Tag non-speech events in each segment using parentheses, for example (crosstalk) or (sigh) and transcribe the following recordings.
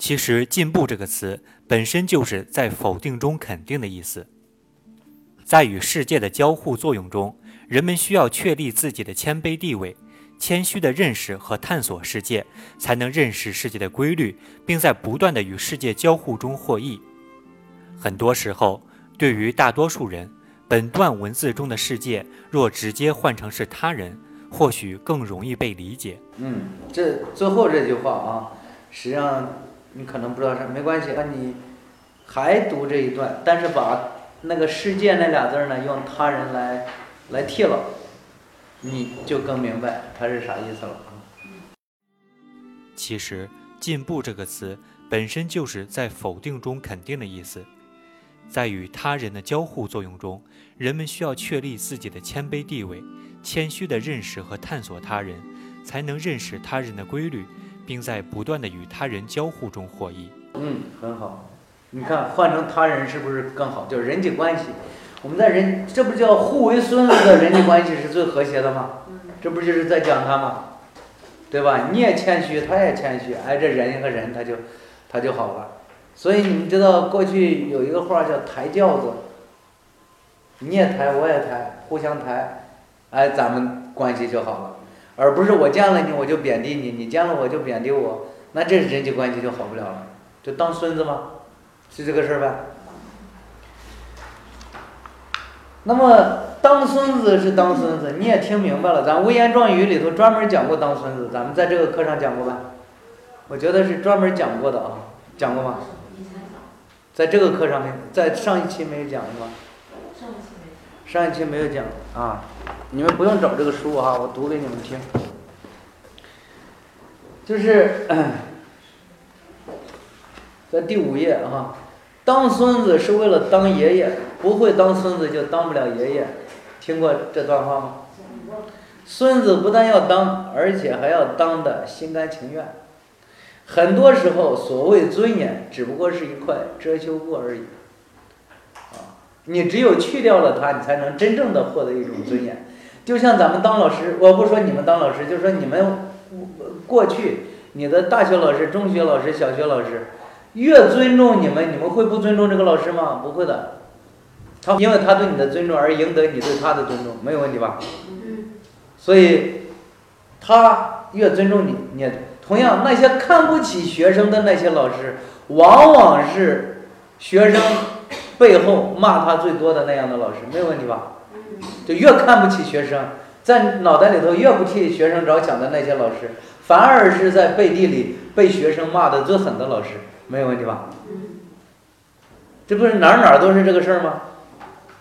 其实“进步”这个词本身就是在否定中肯定的意思。在与世界的交互作用中，人们需要确立自己的谦卑地位，谦虚地认识和探索世界，才能认识世界的规律，并在不断的与世界交互中获益。很多时候，对于大多数人，本段文字中的世界若直接换成是他人，或许更容易被理解。嗯，这最后这句话啊，实际上你可能不知道啥，没关系，那你还读这一段，但是把那个“世界”那俩字儿呢，用他人来来替了，你就更明白它是啥意思了啊。其实“进步”这个词本身就是在否定中肯定的意思。在与他人的交互作用中，人们需要确立自己的谦卑地位，谦虚地认识和探索他人，才能认识他人的规律，并在不断的与他人交互中获益。嗯，很好。你看，换成他人是不是更好？就是人际关系。我们在人，这不叫互为孙子的人际关系是最和谐的吗？这不就是在讲他吗？对吧？你也谦虚，他也谦虚，哎，这人和人他就他就好了。所以你们知道过去有一个话叫抬轿子，你也抬我也抬，互相抬，哎，咱们关系就好了，而不是我见了你我就贬低你，你见了我就贬低我，那这人际关系就好不了了，就当孙子吗？是这个事儿呗。那么当孙子是当孙子，你也听明白了，咱微言壮语里头专门讲过当孙子，咱们在这个课上讲过吧？我觉得是专门讲过的啊，讲过吗？在这个课上面，在上一期没有讲是吧？上一期没有讲啊，你们不用找这个书哈，我读给你们听。就是 (clears throat) 在第五页啊，当孙子是为了当爷爷，不会当孙子就当不了爷爷。听过这段话吗？孙子不但要当，而且还要当的心甘情愿。很多时候，所谓尊严，只不过是一块遮羞布而已。啊，你只有去掉了它，你才能真正的获得一种尊严。就像咱们当老师，我不说你们当老师，就说你们过去，你的大学老师、中学老师、小学老师，越尊重你们，你们会不尊重这个老师吗？不会的，他因为他对你的尊重而赢得你对他的尊重，没有问题吧？所以，他越尊重你，你。同样，那些看不起学生的那些老师，往往是学生背后骂他最多的那样的老师，没有问题吧？就越看不起学生，在脑袋里头越不替学生着想的那些老师，反而是在背地里被学生骂的最狠的老师，没有问题吧？这不是哪儿哪儿都是这个事儿吗？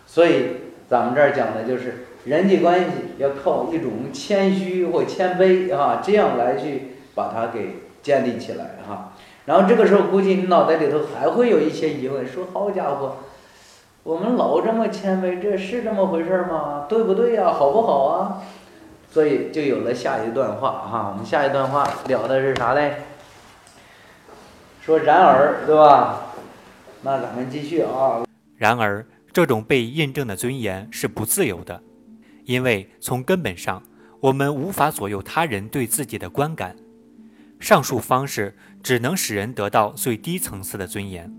所以咱们这儿讲的就是人际关系要靠一种谦虚或谦卑啊，这样来去。把它给建立起来哈，然后这个时候估计你脑袋里头还会有一些疑问，说好家伙，我们老这么谦卑，这是这么回事吗？对不对呀？好不好啊？所以就有了下一段话哈，我们下一段话聊的是啥嘞？说然而，对吧？那咱们继续啊。然而，这种被印证的尊严是不自由的，因为从根本上，我们无法左右他人对自己的观感。上述方式只能使人得到最低层次的尊严。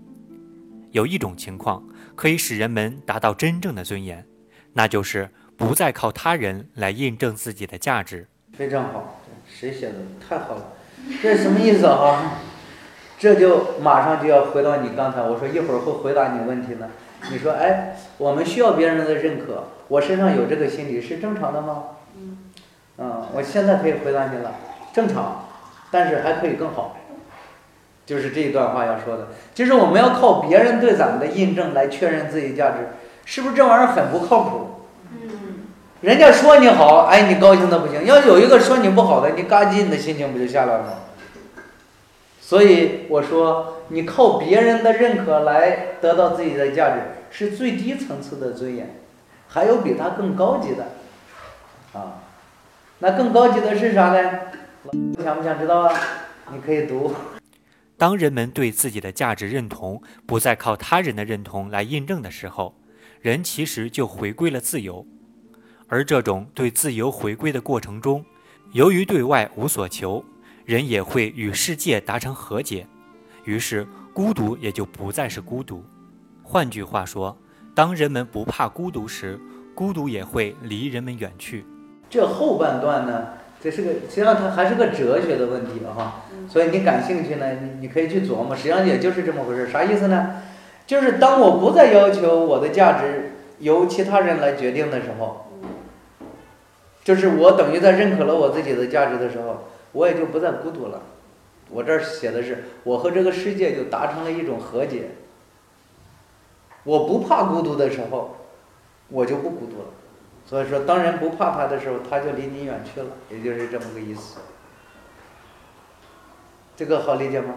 有一种情况可以使人们达到真正的尊严，那就是不再靠他人来印证自己的价值。非常好，谁写的？太好了，这是什么意思啊？(laughs) 这就马上就要回到你刚才我说一会儿会回答你问题呢。你说，哎，我们需要别人的认可，我身上有这个心理是正常的吗？嗯，我现在可以回答你了，正常。但是还可以更好，就是这一段话要说的，就是我们要靠别人对咱们的印证来确认自己价值，是不是这玩意儿很不靠谱？人家说你好，哎，你高兴的不行；要有一个说你不好的，你嘎叽，你的心情不就下来了吗？所以我说，你靠别人的认可来得到自己的价值，是最低层次的尊严。还有比它更高级的，啊，那更高级的是啥呢？想不想知道啊？你可以读。当人们对自己的价值认同不再靠他人的认同来印证的时候，人其实就回归了自由。而这种对自由回归的过程中，由于对外无所求，人也会与世界达成和解，于是孤独也就不再是孤独。换句话说，当人们不怕孤独时，孤独也会离人们远去。这后半段呢，这是个实际上它还是个哲学的问题哈，所以你感兴趣呢，你你可以去琢磨。实际上也就是这么回事，啥意思呢？就是当我不再要求我的价值由其他人来决定的时候，就是我等于在认可了我自己的价值的时候，我也就不再孤独了。我这儿写的是，我和这个世界就达成了一种和解。我不怕孤独的时候，我就不孤独了。所以说，当人不怕他的时候，他就离你远去了，也就是这么个意思。这个好理解吗？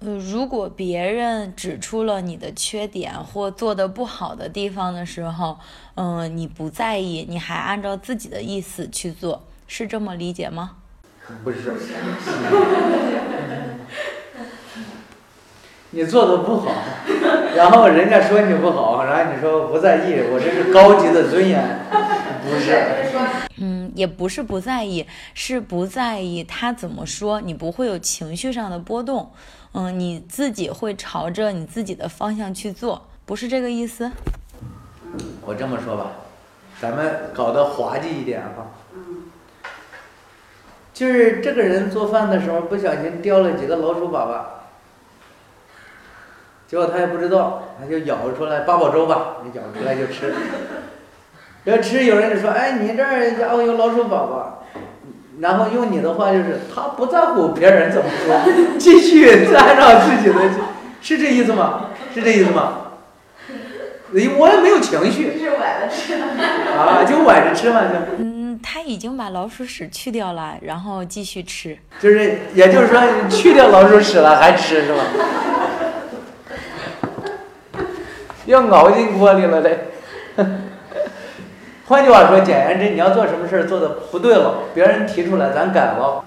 呃，如果别人指出了你的缺点或做的不好的地方的时候，嗯，你不在意，你还按照自己的意思去做，是这么理解吗？不是。(laughs) 你做的不好，然后人家说你不好，然后你说不在意，我这是高级的尊严，不是。(laughs) 嗯，也不是不在意，是不在意他怎么说，你不会有情绪上的波动。嗯，你自己会朝着你自己的方向去做，不是这个意思。我这么说吧，咱们搞得滑稽一点哈。就是这个人做饭的时候不小心掉了几个老鼠粑粑。结果他也不知道，他就舀出来八宝粥吧，你舀出来就吃。要吃，有人就说：“哎，你这儿家伙有老鼠宝宝。”然后用你的话就是，他不在乎别人怎么说，(laughs) 继续按照自己的，是这意思吗？是这意思吗？我也没有情绪。是崴着吃。啊，就崴着吃嘛就。嗯，他已经把老鼠屎去掉了，然后继续吃。就是，也就是说，去掉老鼠屎了还吃是吧？要熬进锅里了嘞。(laughs) 换句话说，简言之，你要做什么事儿做的不对了，别人提出来咱改了，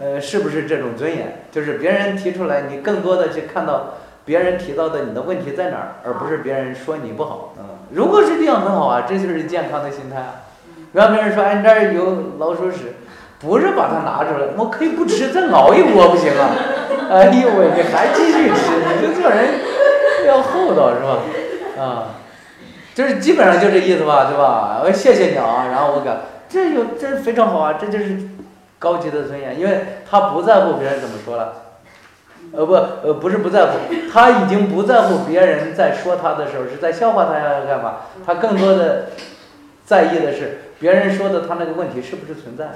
呃，是不是这种尊严？就是别人提出来，你更多的去看到别人提到的你的问题在哪儿，而不是别人说你不好。嗯，如果是这样很好啊，这就是健康的心态啊。让别人说，哎，你这儿有老鼠屎，不是把它拿出来，我可以不吃，再熬一锅不行啊？哎呦喂，你还继续吃，你这做人要厚道是吧？啊，就是基本上就这意思吧，对吧？我谢谢你啊，然后我感这有这非常好啊，这就是高级的尊严，因为他不在乎别人怎么说了，呃不呃不是不在乎，他已经不在乎别人在说他的时候是在笑话他呀干嘛，他更多的在意的是别人说的他那个问题是不是存在。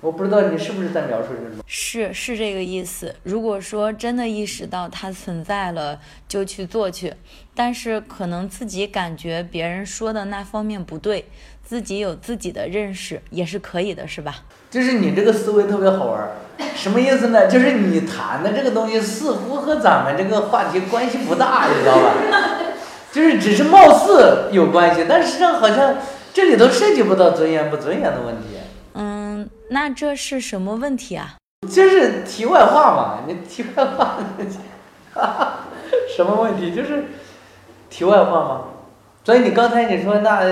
我不知道你是不是在描述这种？是是这个意思。如果说真的意识到它存在了，就去做去。但是可能自己感觉别人说的那方面不对，自己有自己的认识也是可以的，是吧？就是你这个思维特别好玩，什么意思呢？就是你谈的这个东西似乎和咱们这个话题关系不大，你知道吧？(laughs) 就是只是貌似有关系，但实际上好像这里头涉及不到尊严不尊严的问题。那这是什么问题啊？这是题外话嘛？你题外话，(laughs) 什么问题？就是题外话嘛。所以你刚才你说那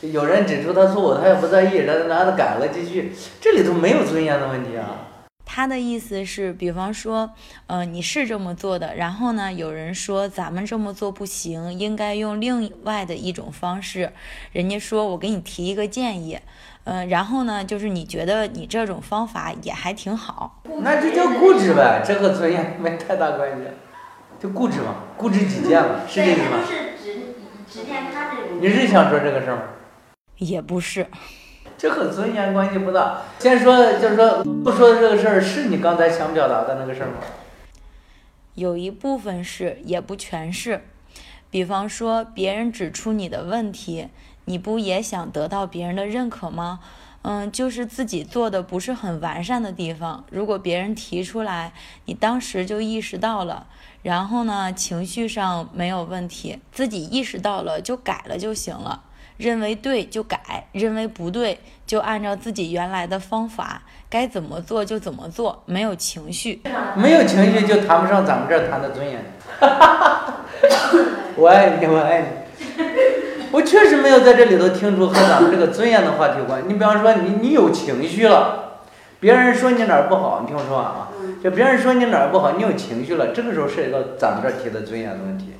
有人指出他错误，他也不在意，然后然后改了继续，这里头没有尊严的问题啊。他的意思是，比方说，呃，你是这么做的，然后呢，有人说咱们这么做不行，应该用另外的一种方式。人家说我给你提一个建议。嗯，然后呢，就是你觉得你这种方法也还挺好，那这叫固执呗，这和尊严没太大关系，就固执嘛，固执己见嘛，是这意思吗？不是执执念他这个。你是想说这个事儿吗？也不是，这和尊严关系不大。先说，就是说，不说的这个事儿，是你刚才想表达的那个事儿吗？有一部分是，也不全是。比方说，别人指出你的问题。你不也想得到别人的认可吗？嗯，就是自己做的不是很完善的地方，如果别人提出来，你当时就意识到了，然后呢，情绪上没有问题，自己意识到了就改了就行了。认为对就改，认为不对就按照自己原来的方法，该怎么做就怎么做，没有情绪，没有情绪就谈不上咱们这儿谈的尊严。(laughs) 我爱你，我爱你。我确实没有在这里头听出和咱们这个尊严的话题有关。你比方说，你你有情绪了，别人说你哪儿不好，你听我说完啊。就别人说你哪儿不好，你有情绪了，这个时候涉及到咱们这儿提的尊严的问题。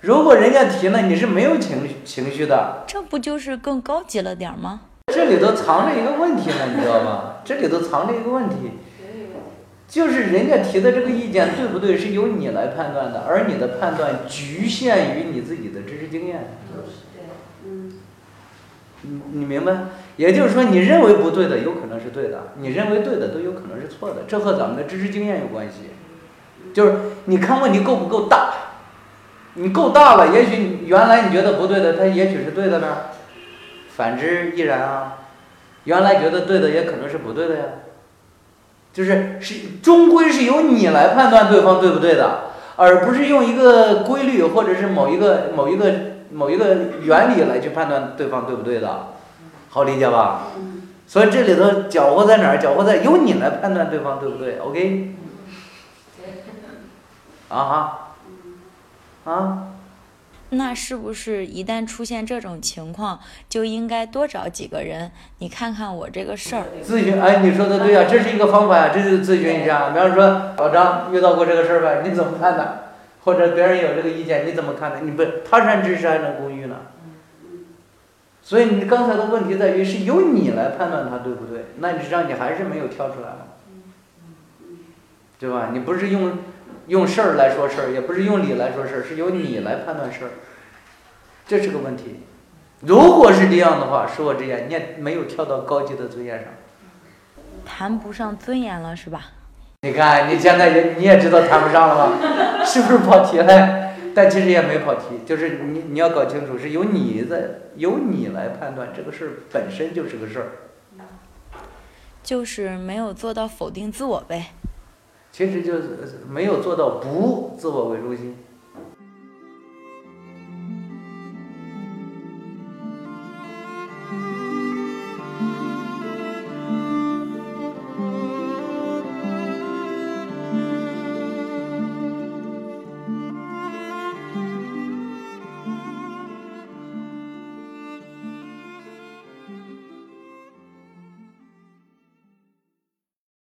如果人家提了，你是没有情绪情绪的，这不就是更高级了点儿吗？这里头藏着一个问题呢，你知道吗？这里头藏着一个问题，就是人家提的这个意见对不对，是由你来判断的，而你的判断局限于你自己的知识经验。你明白？也就是说，你认为不对的，有可能是对的；你认为对的，都有可能是错的。这和咱们的知识经验有关系。就是你看问题够不够大？你够大了，也许原来你觉得不对的，它也许是对的呢。反之亦然啊。原来觉得对的，也可能是不对的呀。就是是终归是由你来判断对方对不对的，而不是用一个规律或者是某一个某一个某一个原理来去判断对方对不对的。好理解吧？所以这里头搅和在哪儿？搅和在由你来判断对方对不对？OK？啊哈？啊？那是不是一旦出现这种情况，就应该多找几个人，你看看我这个事儿？咨询，哎，你说的对呀，这是一个方法呀，这就是咨询一下。比方说，老张遇到过这个事儿呗，你怎么看的？或者别人有这个意见，你怎么看呢？你不，他山之石还能攻玉呢。所以你刚才的问题在于是由你来判断他对不对？那你实际上你还是没有跳出来嘛，对吧？你不是用用事儿来说事儿，也不是用理来说事儿，是由你来判断事儿，这是个问题。如果是这样的话，恕我直言，你也没有跳到高级的尊严上。谈不上尊严了是吧？你看你现在也你也知道谈不上了吧？(laughs) 是不是跑题了？但其实也没跑题，就是你你要搞清楚，是由你在由你来判断这个事儿本身就是个事儿，就是没有做到否定自我呗。其实就是没有做到不自我为中心。